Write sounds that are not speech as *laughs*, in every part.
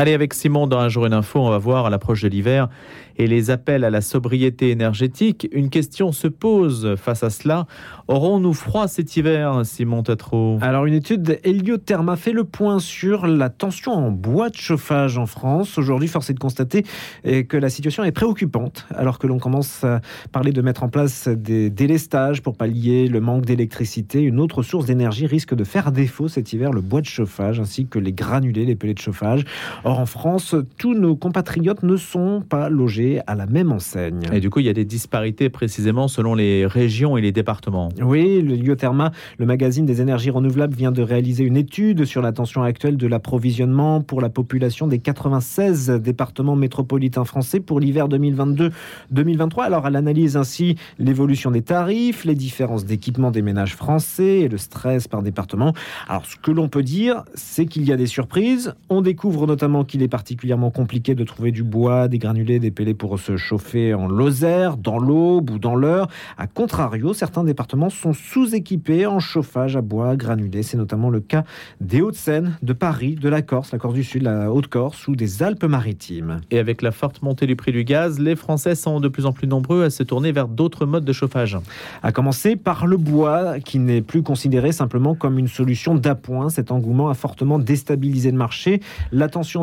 Allez, avec Simon dans un jour une info, on va voir à l'approche de l'hiver et les appels à la sobriété énergétique. Une question se pose face à cela. Aurons-nous froid cet hiver, Simon Tatro? Alors, une étude Heliotherma fait le point sur la tension en bois de chauffage en France. Aujourd'hui, force est de constater eh, que la situation est préoccupante, alors que l'on commence à parler de mettre en place des délestages pour pallier le manque d'électricité. Une autre source d'énergie risque de faire défaut cet hiver, le bois de chauffage, ainsi que les granulés, les pellets de chauffage. Or, en France, tous nos compatriotes ne sont pas logés à la même enseigne. Et du coup, il y a des disparités précisément selon les régions et les départements. Oui, le Liotherma, le magazine des énergies renouvelables, vient de réaliser une étude sur la tension actuelle de l'approvisionnement pour la population des 96 départements métropolitains français pour l'hiver 2022-2023. Alors, elle analyse ainsi l'évolution des tarifs, les différences d'équipement des ménages français et le stress par département. Alors, ce que l'on peut dire, c'est qu'il y a des surprises. On découvre notamment qu'il est particulièrement compliqué de trouver du bois, des granulés, des pellets pour se chauffer en Lozère, dans l'Aube ou dans l'Eure. A contrario, certains départements sont sous-équipés en chauffage à bois granulé. C'est notamment le cas des Hauts-de-Seine, de Paris, de la Corse, la Corse du Sud, la Haute-Corse ou des Alpes-Maritimes. Et avec la forte montée du prix du gaz, les Français sont de plus en plus nombreux à se tourner vers d'autres modes de chauffage. À commencer par le bois, qui n'est plus considéré simplement comme une solution d'appoint. Cet engouement a fortement déstabilisé le marché.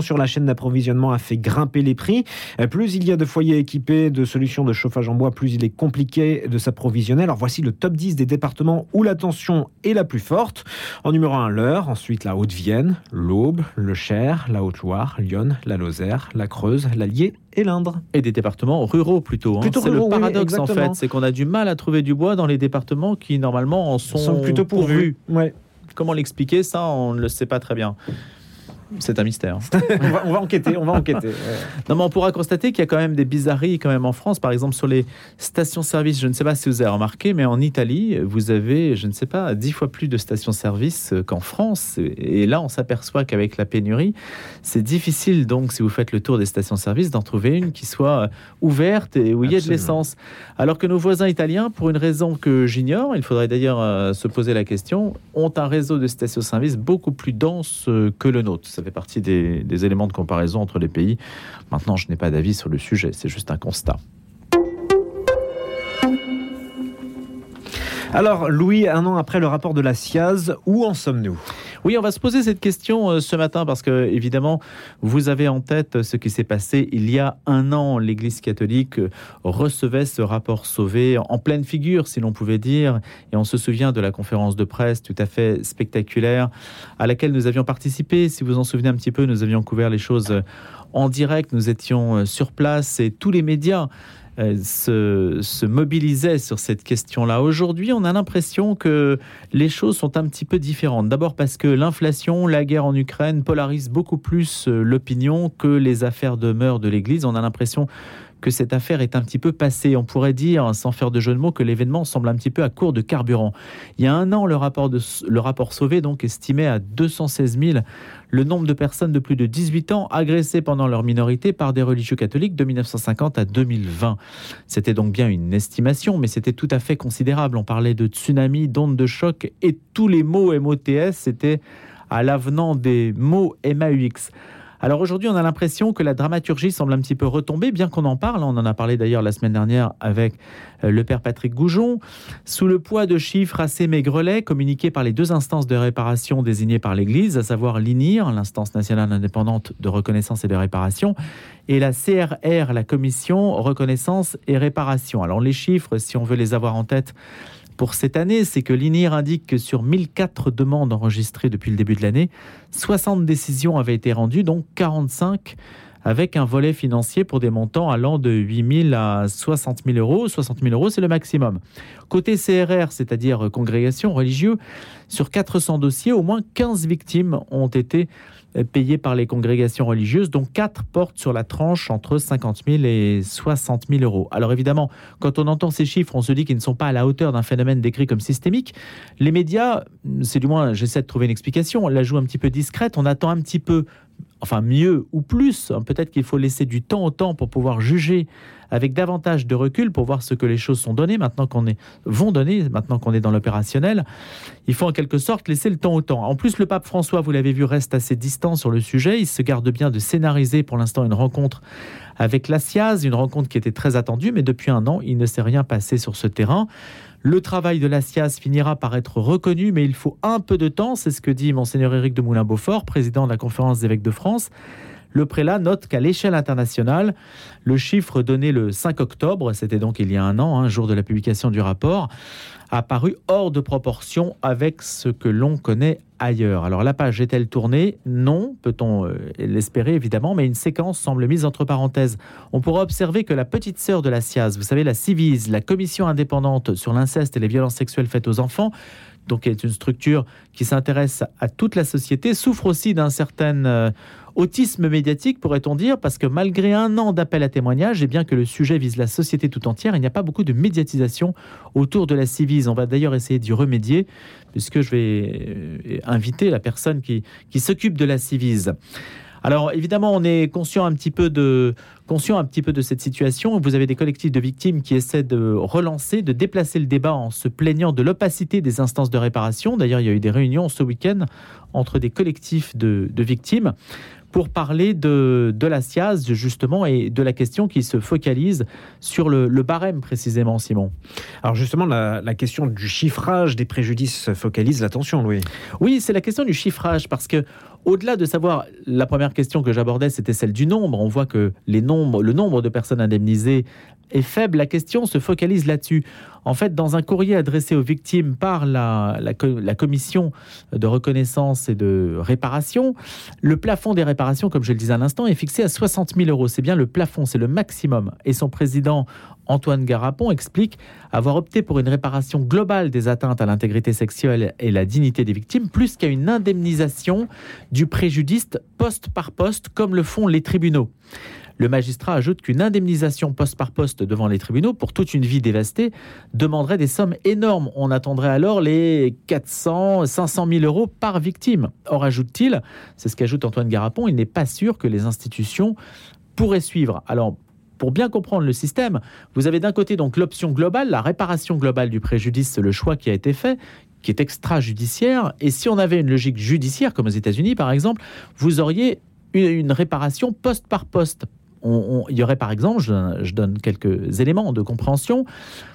Sur la chaîne d'approvisionnement a fait grimper les prix. Euh, plus il y a de foyers équipés de solutions de chauffage en bois, plus il est compliqué de s'approvisionner. Alors voici le top 10 des départements où la tension est la plus forte. En numéro 1, l'Eure, ensuite la Haute-Vienne, l'Aube, le Cher, la Haute-Loire, Lyon, la Lozère, la Creuse, l'Allier et l'Indre. Et des départements ruraux plutôt. Hein. c'est le paradoxe en fait, c'est qu'on a du mal à trouver du bois dans les départements qui normalement en sont, plutôt pourvus. Ouais. Comment l'expliquer Ça, on ne le sait pas très bien. C'est un mystère. *laughs* on, va, enquêter, on va enquêter. non, mais on pourra constater qu'il y a quand même des bizarreries quand même en France. Par exemple, sur les stations-service, je ne sais pas si vous avez remarqué, mais en Italie, vous avez, je ne sais pas, dix fois plus de stations-service qu'en France. Et là, on s'aperçoit qu'avec la pénurie, c'est difficile donc, si vous faites le tour des stations-service, d'en trouver une qui soit ouverte et où il y ait de l'essence. Alors que nos voisins italiens, pour une raison que j'ignore, il faudrait d'ailleurs euh, se poser la question, ont un réseau de stations-service beaucoup plus dense euh, que le nôtre ça fait partie des, éléments de comparaison entre les pays. Maintenant, je n'ai pas d'avis sur le sujet, c'est juste un constat. Alors, Louis, un an après le rapport de la SIAZ, où en sommes-nous? Oui, on va se poser cette question euh, ce matin parce que, évidemment, vous avez en tête ce qui s'est passé il y a un an. L'Église catholique euh, recevait ce rapport sauvé en pleine figure, si l'on pouvait dire. Et on se souvient de la conférence de presse tout à fait spectaculaire à laquelle nous avions participé. Si vous en souvenez un petit peu, nous avions couvert les choses en direct. Nous étions euh, sur place et tous les médias euh, se, se mobilisait sur cette question-là. Aujourd'hui, on a l'impression que les choses sont un petit peu différentes. D'abord parce que l'inflation, la guerre en Ukraine polarisent beaucoup plus euh, l'opinion que les affaires de meurtre de l'Église. On a l'impression que cette affaire est un petit peu passée. On pourrait dire, sans faire de jeu de mots, que l'événement semble un petit peu à court de carburant. Il y a un an, le rapport, le rapport Sauvé donc estimait à 216 000 le nombre de personnes de plus de 18 ans agressées pendant leur minorité par des religieux catholiques de 1950 à 2020. C'était donc bien une estimation, mais c'était tout à fait considérable. On parlait de tsunami, d'ondes de choc, et tous les mots MOTS étaient à l'avenant des mots MAUX. Alors aujourd'hui, on a l'impression que la dramaturgie semble un petit peu retomber, bien qu'on en parle. On en a parlé d'ailleurs la semaine dernière avec euh, le père Patrick Goujon. Sous le poids de chiffres assez maigrelets communiqués par les deux instances de réparation désignées par l'Église, à savoir l'INIR, l'instance nationale indépendante de reconnaissance et de réparation, et la CRR, la commission reconnaissance et réparation. Alors les chiffres, si on veut les avoir en tête, pour cette année, c'est que l'INIR indique que sur 1004 demandes enregistrées depuis le début de l'année, 60 décisions avaient été rendues, donc 45 avec un volet financier pour des montants allant de 8 000 à 60 000 euros. 60 000 euros, c'est le maximum. Côté CRR, c'est-à-dire congrégation religieuse, sur 400 dossiers, au moins 15 victimes ont été payées par les congrégations religieuses, dont 4 portent sur la tranche entre 50 000 et 60 000 euros. Alors évidemment, quand on entend ces chiffres, on se dit qu'ils ne sont pas à la hauteur d'un phénomène décrit comme systémique. Les médias, c'est du moins, j'essaie de trouver une explication, on la joue un petit peu discrète, on attend un petit peu enfin mieux ou plus. Peut-être qu'il faut laisser du temps au temps pour pouvoir juger avec davantage de recul pour voir ce que les choses sont données maintenant qu'on est vont donner maintenant qu'on est dans l'opérationnel. Il faut en quelque sorte laisser le temps au temps. En plus, le pape François, vous l'avez vu, reste assez distant sur le sujet. Il se garde bien de scénariser pour l'instant une rencontre avec la SIAZ, une rencontre qui était très attendue, mais depuis un an, il ne s'est rien passé sur ce terrain. Le travail de la SIAZ finira par être reconnu, mais il faut un peu de temps, c'est ce que dit monseigneur Éric de Moulin-Beaufort, président de la conférence des évêques de France. Le prélat note qu'à l'échelle internationale, le chiffre donné le 5 octobre, c'était donc il y a un an, un hein, jour de la publication du rapport, a paru hors de proportion avec ce que l'on connaît ailleurs. Alors la page est-elle tournée? Non, peut-on euh, l'espérer évidemment, mais une séquence semble mise entre parenthèses. On pourra observer que la petite sœur de la SIAZ, vous savez, la CIVIS, la commission indépendante sur l'inceste et les violences sexuelles faites aux enfants, donc est une structure qui s'intéresse à toute la société, souffre aussi d'un certain euh, autisme médiatique, pourrait-on dire, parce que malgré un an d'appel à témoignages, et bien que le sujet vise la société tout entière, il n'y a pas beaucoup de médiatisation autour de la civise. On va d'ailleurs essayer d'y remédier, puisque je vais euh, inviter la personne qui, qui s'occupe de la civise. Alors évidemment, on est conscient un petit peu de cette situation. Vous avez des collectifs de victimes qui essaient de relancer, de déplacer le débat en se plaignant de l'opacité des instances de réparation. D'ailleurs, il y a eu des réunions ce week-end entre des collectifs de victimes pour parler de, de la SIAZ, justement, et de la question qui se focalise sur le, barème, précisément, Simon. Alors, justement, la, la, question du chiffrage des préjudices focalise l'attention, Louis. Oui, c'est la question du chiffrage, parce que au-delà de savoir, la première question que j'abordais, c'était celle du nombre. On voit que les nombres, le nombre de personnes indemnisées est faible. La question se focalise là-dessus. En fait, dans un courrier adressé aux victimes par la, la, commission de reconnaissance et de réparation, le plafond des réparations, comme je le disais à l'instant, est fixé à 60 000 euros. C'est bien le plafond, c'est le maximum. Et son président, Antoine Garapon, explique avoir opté pour une réparation globale des atteintes à l'intégrité sexuelle et la dignité des victimes, plus qu'à une indemnisation du préjudice poste par poste, comme le font les tribunaux. Le magistrat ajoute qu'une indemnisation poste par poste devant les tribunaux pour toute une vie dévastée demanderait des sommes énormes. On attendrait alors les 400, 500 000 euros par victime. Or, ajoute-t-il, c'est ce qu'ajoute Antoine Garapon, il n'est pas sûr que les institutions pourraient suivre. Alors, pour bien comprendre le système, vous avez d'un côté donc l'option globale, la réparation globale du préjudice, le choix qui a été fait, qui est extrajudiciaire. Et si on avait une logique judiciaire, comme aux États-Unis par exemple, vous auriez une réparation poste par poste il y aurait par exemple, je, donne quelques éléments de compréhension,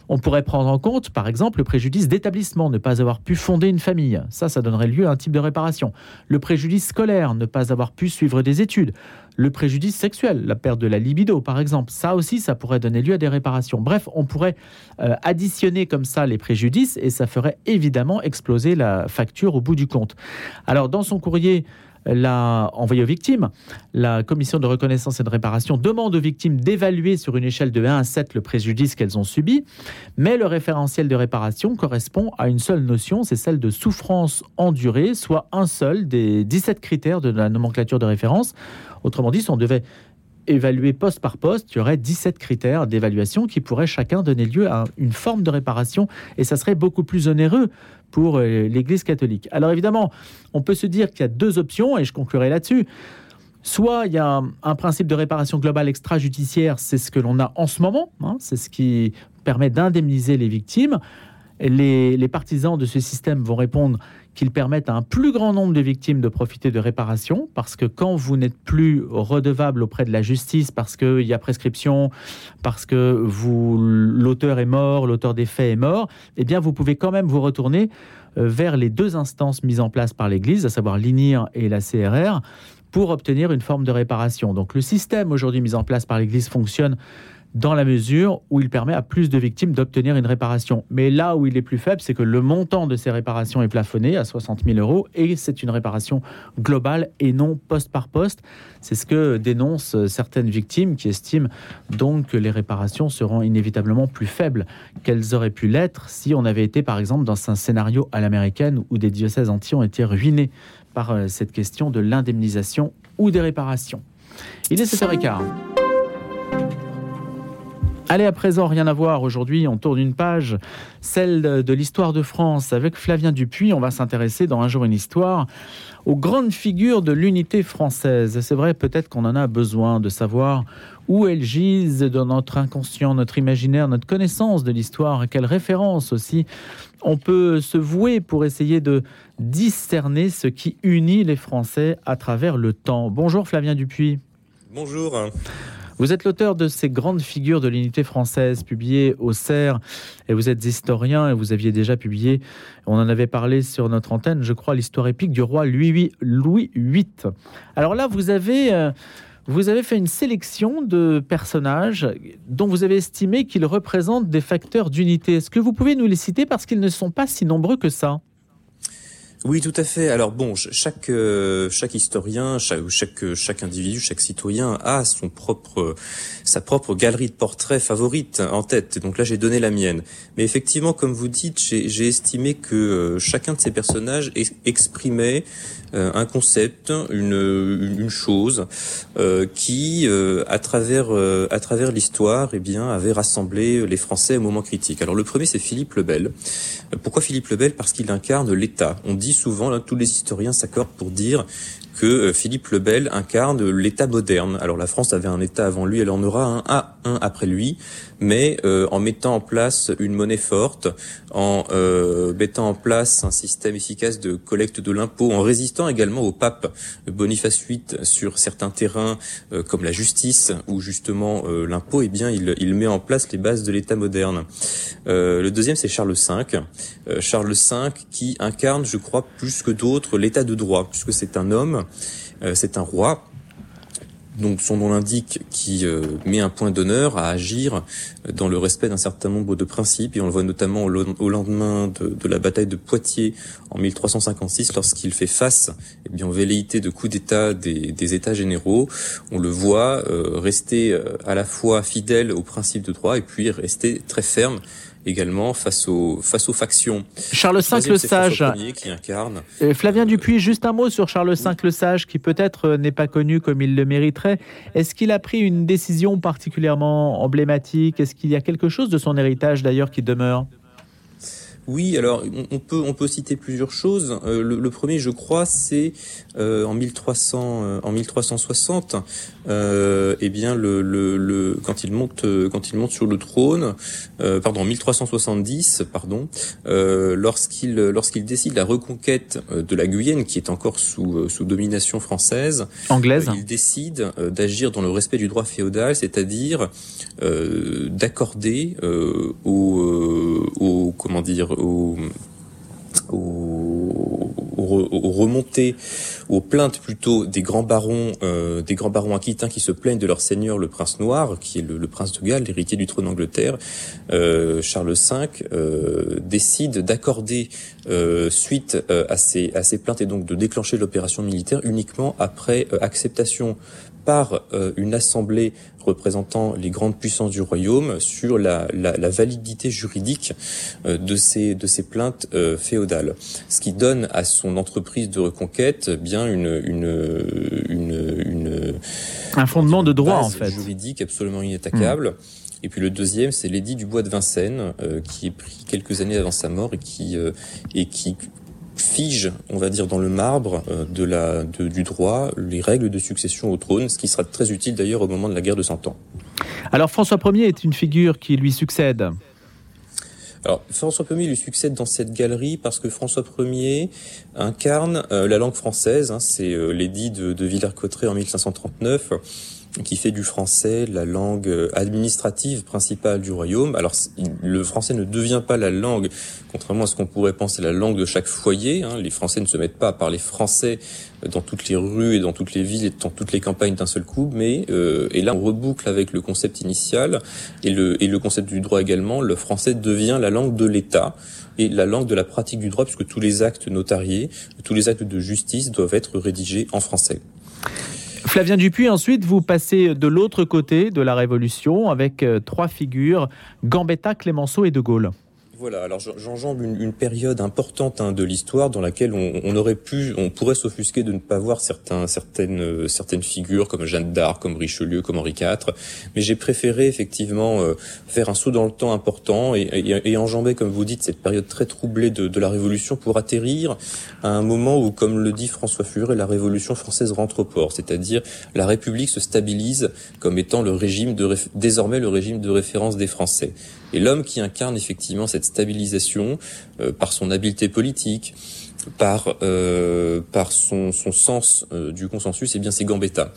on pourrait prendre en compte par exemple le préjudice d'établissement, ne pas avoir pu fonder une famille. Ça, ça donnerait lieu à un type de réparation. Le préjudice scolaire, ne pas avoir pu suivre des études. Le préjudice sexuel, la perte de la libido par exemple. Ça aussi, ça pourrait donner lieu à des réparations. Bref, on pourrait euh, additionner comme ça les préjudices et ça ferait évidemment exploser la facture au bout du compte. Alors dans son courrier, l'a envoyé aux victimes. La commission de reconnaissance et de réparation demande aux victimes d'évaluer sur une échelle de 1 à 7 le préjudice qu'elles ont subi, mais le référentiel de réparation correspond à une seule notion, c'est celle de souffrance endurée, soit un seul des 17 critères de la nomenclature de référence. Autrement dit, si on devait évaluer poste par poste, il y aurait 17 critères d'évaluation qui pourraient chacun donner lieu à une forme de réparation et ça serait beaucoup plus onéreux pour euh, l'Église catholique. Alors évidemment, on peut se dire qu'il y a deux options et je conclurai là-dessus. Soit il y a un principe de réparation globale extrajudiciaire, c'est ce que l'on a en ce moment, hein, c'est ce qui permet d'indemniser les victimes. Les, partisans de ce système vont répondre qu'ils permettent à un plus grand nombre de victimes de profiter de réparation, parce que quand vous n'êtes plus redevable auprès de la justice, parce qu'il y a prescription, parce que vous l'auteur est mort, l'auteur des faits est mort, eh bien vous pouvez quand même vous retourner euh, vers les deux instances mises en place par l'Église, à savoir l'INIR et la CRR, pour obtenir une forme de réparation. Donc le système aujourd'hui mis en place par l'Église fonctionne dans la mesure où il permet à plus de victimes d'obtenir une réparation. Mais là où il est plus faible, c'est que le montant de ces réparations est plafonné à 60 000 euros et c'est une réparation globale et non poste par poste. C'est ce que dénoncent certaines victimes qui estiment donc que les réparations seront inévitablement plus faibles qu'elles auraient pu l'être si on avait été par exemple dans un scénario à l'américaine où des diocèses entiers ont été ruinés par euh, cette question de l'indemnisation ou des réparations. Il est 7h15. Allez, à présent, rien à voir. Aujourd'hui, on tourne une page, celle de l'histoire de France. Avec Flavien Dupuis, on va s'intéresser dans Un jour une histoire aux grandes figures de l'unité française. C'est vrai, peut-être qu'on en a besoin de savoir où elles gisent dans notre inconscient, notre imaginaire, notre connaissance de l'histoire, quelles références aussi on peut se vouer pour essayer de discerner ce qui unit les Français à travers le temps. Bonjour Flavien Dupuis. Bonjour. Vous êtes l'auteur de ces grandes figures de l'unité française publiées au CERF et vous êtes historien et vous aviez déjà publié, on en avait parlé sur notre antenne, je crois, l'histoire épique du roi Louis, VIII. Alors là, vous avez... Euh, vous avez fait une sélection de personnages dont vous avez estimé qu'ils représentent des facteurs d'unité. Est-ce que vous pouvez nous les citer parce qu'ils ne sont pas si nombreux que ça? Oui, tout à fait. Alors bon, chaque euh, chaque historien, chaque, chaque chaque individu, chaque citoyen a son propre sa propre galerie de portraits favorite en tête. Donc là, j'ai donné la mienne. Mais effectivement, comme vous dites, j'ai estimé que euh, chacun de ces personnages exprimait euh, un concept, une, une chose euh, qui, euh, à travers à travers l'histoire, eh bien, avait rassemblé les Français au moment critique. Alors le premier, c'est Philippe le Bel. Pourquoi Philippe le Bel? Parce qu'il incarne l'État. On dit souvent, là, tous les historiens s'accordent pour dire que euh, Philippe le Bel incarne l'État moderne. Alors la France avait un État avant lui, elle en aura un, à un après lui, mais euh, en mettant en place une monnaie forte, en euh, mettant en place un système efficace de collecte de l'impôt, en résistant également au pape Boniface VIII sur certains terrains comme la justice ou justement l'impôt, eh bien il, il, met en place les bases de l'État moderne. le deuxième c'est Charles V, Charles V qui incarne, je crois, plus que d'autres l'État de droit, puisque c'est un homme euh, c'est un roi donc son nom l'indique, qui euh, met un point d'honneur à agir dans le respect d'un certain nombre de principes, et on le voit notamment au, lendemain de, la bataille de Poitiers en 1356, lorsqu'il fait face eh bien, aux velléités de coup d'État des, États généraux. On le voit euh, rester à la fois fidèle aux principes de droit et puis rester très ferme également face aux, face aux factions. Charles V le Sage. Qui incarne. Euh, Flavien Dupuis, juste un mot sur Charles V le Sage, qui peut-être euh, n'est pas connu comme il le mériterait. Est-ce qu'il a pris une décision particulièrement emblématique? Est-ce qu'il y a quelque chose de son héritage d'ailleurs qui demeure? Oui, alors on peut on peut citer plusieurs choses. Euh, le, premier, je crois, c'est euh, en 1300 euh, en 1360. eh bien, le, le, quand il monte quand il monte sur le trône, pardon, en 1370, pardon, lorsqu'il lorsqu'il décide la reconquête de la Guyenne, qui est encore sous sous domination française, anglaise, il décide d'agir dans le respect du droit féodal, c'est-à-dire d'accorder aux, aux comment dire aux, remontées, aux plaintes plutôt des grands barons, euh, des grands barons aquitains qui se plaignent de leur seigneur le prince noir, qui est le, prince de Galles, l'héritier du trône d'Angleterre, euh, Charles V euh, décide d'accorder suite à ces à ces plaintes et donc de déclencher l'opération militaire uniquement après acceptation par euh, une assemblée représentant les grandes puissances du royaume sur la, la, la validité juridique euh, de ces de ces plaintes euh, féodales, ce qui donne à son entreprise de reconquête bien une une une, une un fondement de droit en fait juridique absolument inattaquable. Hmm. Et puis le deuxième, c'est l'édit du bois de Vincennes, qui est pris quelques années avant sa mort et qui et qui fige, on va dire, dans le marbre euh, de la, du droit les règles de succession au trône, ce qui sera très utile d'ailleurs au moment de la guerre de Cent Ans. Alors François Ier est une figure qui lui succède. Alors François Ier lui succède dans cette galerie parce que François Ier incarne euh, la langue française. Hein, c'est euh, l'édit de, de Villers-Cotterêts en 1539 qui fait du français la langue euh, administrative principale du royaume. Alors le français ne devient pas la langue, contrairement à ce qu'on pourrait penser, la langue de chaque foyer. Hein. Les Français ne se mettent pas à parler français dans toutes les rues et dans toutes les villes et dans toutes les campagnes d'un seul coup, mais euh, et là on reboucle avec le concept initial et le et le concept du droit également. Le français devient la langue de l'État et la langue de la pratique du droit, puisque tous les actes notariés, tous les actes de justice doivent être rédigés en français. Flavien Dupuis, ensuite, vous passez de l'autre côté de la Révolution avec euh, trois figures, Gambetta, Clémenceau et De Gaulle. Voilà, alors j'enjambe une, une, période importante hein, de l'histoire dans laquelle on, on, aurait pu, on pourrait s'offusquer de ne pas voir certains, certaines, euh, certaines figures comme Jeanne d'Arc, comme Richelieu, comme Henri IV, mais j'ai préféré effectivement euh, faire un saut dans le temps important et, et, et, enjamber, comme vous dites, cette période très troublée de, de, la Révolution pour atterrir à un moment où, comme le dit François Furet, la Révolution française rentre au port, c'est-à-dire la République se stabilise comme étant le régime de, désormais le régime de référence des Français. Et l'homme qui incarne effectivement cette stabilisation euh, par son habileté politique, par euh, par son, son sens euh, du consensus, et eh bien c'est Gambetta.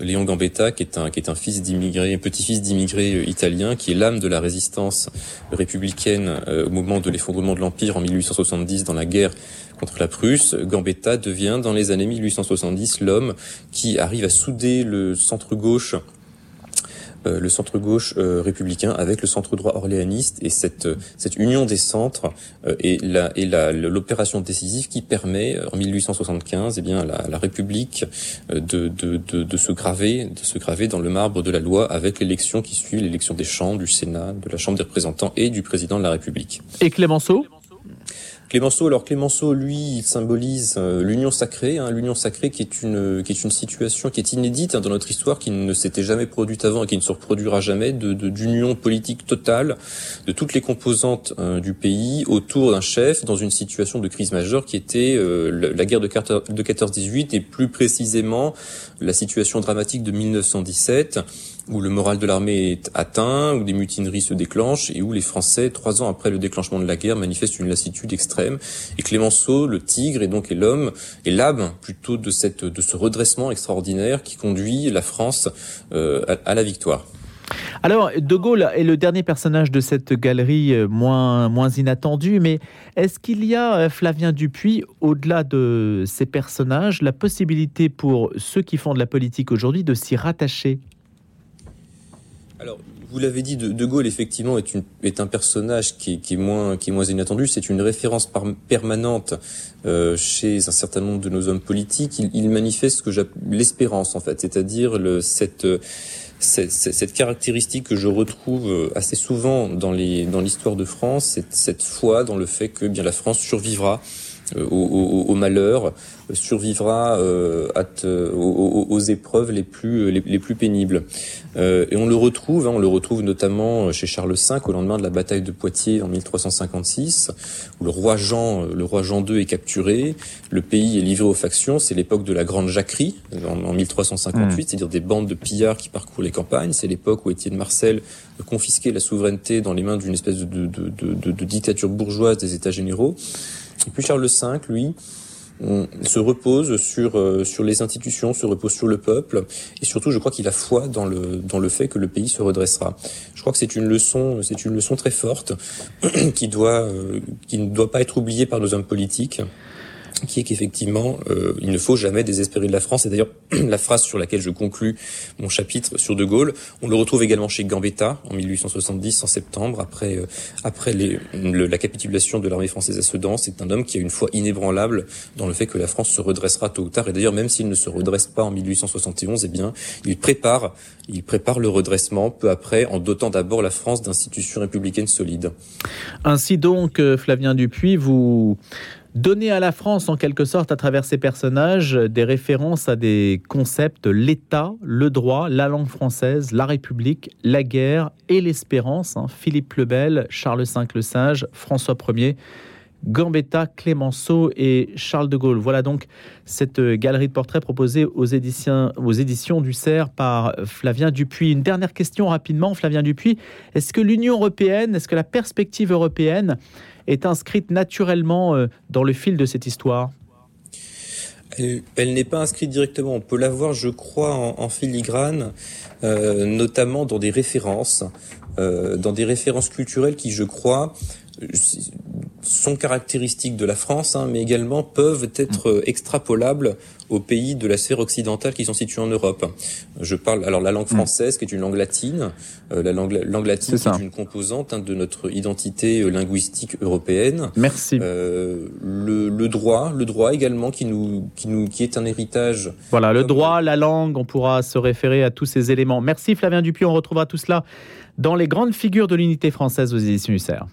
Léon Gambetta, qui est un qui est un fils d'immigrés, petit-fils d'immigrés euh, italiens, qui est l'âme de la résistance républicaine au moment de l'effondrement de l'empire en 1870 dans la guerre contre la Prusse. Gambetta devient dans les années 1870 l'homme qui arrive à souder le centre gauche le centre gauche euh, républicain avec le centre droit orléaniste et cette euh, cette union des centres est la et l'opération décisive qui permet en 1875 eh bien la, la République de, de, de, de se graver de se graver dans le marbre de la loi avec l'élection qui suit l'élection des chambres du Sénat de la Chambre des représentants et du président de la République. Et Clémenceau? Clémenceau, alors Clémenceau, lui, il symbolise euh, l'union sacrée, hein, l'union sacrée qui est une qui est une situation qui est inédite hein, dans notre histoire, qui ne s'était jamais produite avant et qui ne se reproduira jamais, de d'union politique totale de toutes les composantes euh, du pays autour d'un chef dans une situation de crise majeure qui était euh, la guerre de 14-18 et plus précisément la situation dramatique de 1917 où le moral de l'armée est atteint, où des mutineries se déclenchent et où les Français, trois ans après le déclenchement de la guerre, manifestent une lassitude extrême. Et Clémenceau, le tigre, et donc l'homme, est l'âme plutôt de, ce redressement extraordinaire qui conduit la France euh, à, à la victoire. Alors, De Gaulle est le dernier personnage de cette galerie euh, moins, moins inattendue, mais est-ce qu'il y a, euh, Flavien Dupuis, au-delà de ces personnages, la possibilité pour ceux qui font de la politique aujourd'hui de s'y rattacher? Alors, vous l'avez dit, de, Gaulle effectivement est, une, est un personnage qui, qui, est moins qui est moins inattendu. C'est une référence permanente euh, chez un certain nombre de nos hommes politiques. Il, il manifeste ce que l'espérance en fait, c'est-à-dire le cette, cette cette caractéristique que je retrouve assez souvent dans dans l'histoire de France, cette, cette foi dans le fait que bien la France survivra euh, au, au, au, malheur, survivra euh, euh aux, aux, épreuves les plus les, les plus pénibles. Euh, et on le retrouve, hein, on le retrouve notamment chez Charles V au lendemain de la bataille de Poitiers en 1356, où le roi Jean, le roi Jean II est capturé, le pays est livré aux factions. C'est l'époque de la grande jacquerie en, en 1358, mmh. c'est-à-dire des bandes de pillards qui parcourent les campagnes. C'est l'époque où Étienne Marcel confisquait la souveraineté dans les mains d'une espèce de, de, de, de dictature bourgeoise des États généraux. Et puis Charles V, lui, se repose sur euh, sur les institutions, se repose sur le peuple, et surtout, je crois qu'il a foi dans le dans le fait que le pays se redressera. Je crois que c'est une leçon, c'est une leçon très forte *clears throat* qui doit euh, qui ne doit pas être oubliée par nos hommes politiques qui est qu'effectivement, euh, il ne faut jamais désespérer de la France. Et d'ailleurs, *clears throat* la phrase sur laquelle je conclus mon chapitre sur De Gaulle, on le retrouve également chez Gambetta en 1870, en septembre, après euh, après les, le, la capitulation de l'armée française à Sedan. C'est un homme qui a une foi inébranlable dans le fait que la France se redressera tôt ou tard. Et d'ailleurs, même s'il ne se redresse pas en 1871, eh bien, il prépare il prépare le redressement peu après, en dotant d'abord la France d'institutions républicaines solides. Ainsi donc, euh, Flavien Dupuis, vous donner à la France, en quelque sorte, à travers ces personnages, des références à des concepts, l'État, le droit, la langue française, la République, la guerre et l'espérance. Hein. Philippe Lebel, Charles V le Sage, François Ier. Gambetta, Clémenceau et Charles de Gaulle. Voilà donc cette galerie de portraits proposée aux éditions, aux éditions du CERF par Flavien Dupuis. Une dernière question rapidement, Flavien Dupuis. Est-ce que l'Union européenne, est-ce que la perspective européenne est inscrite naturellement euh, dans le fil de cette histoire elle n'est pas inscrite directement. On peut la voir, je crois, en, filigrane, euh, notamment dans des références, euh, dans des références culturelles qui, je crois, sont caractéristiques de la France, hein, mais également peuvent être mm. extrapolables aux pays de la sphère occidentale qui sont situés en Europe. Je parle alors la langue mm. française, qui est une langue latine. Euh, la langue, langue latine est, est une composante hein, de notre identité euh, linguistique européenne. Merci. Euh, le, le, droit, le droit également, qui nous, qui nous, qui est un héritage. Voilà, le droit, la langue, on pourra se référer à tous ces éléments. Merci Flavien Dupuis, on retrouvera tout cela dans les grandes figures de l'unité française aux éditions UCER.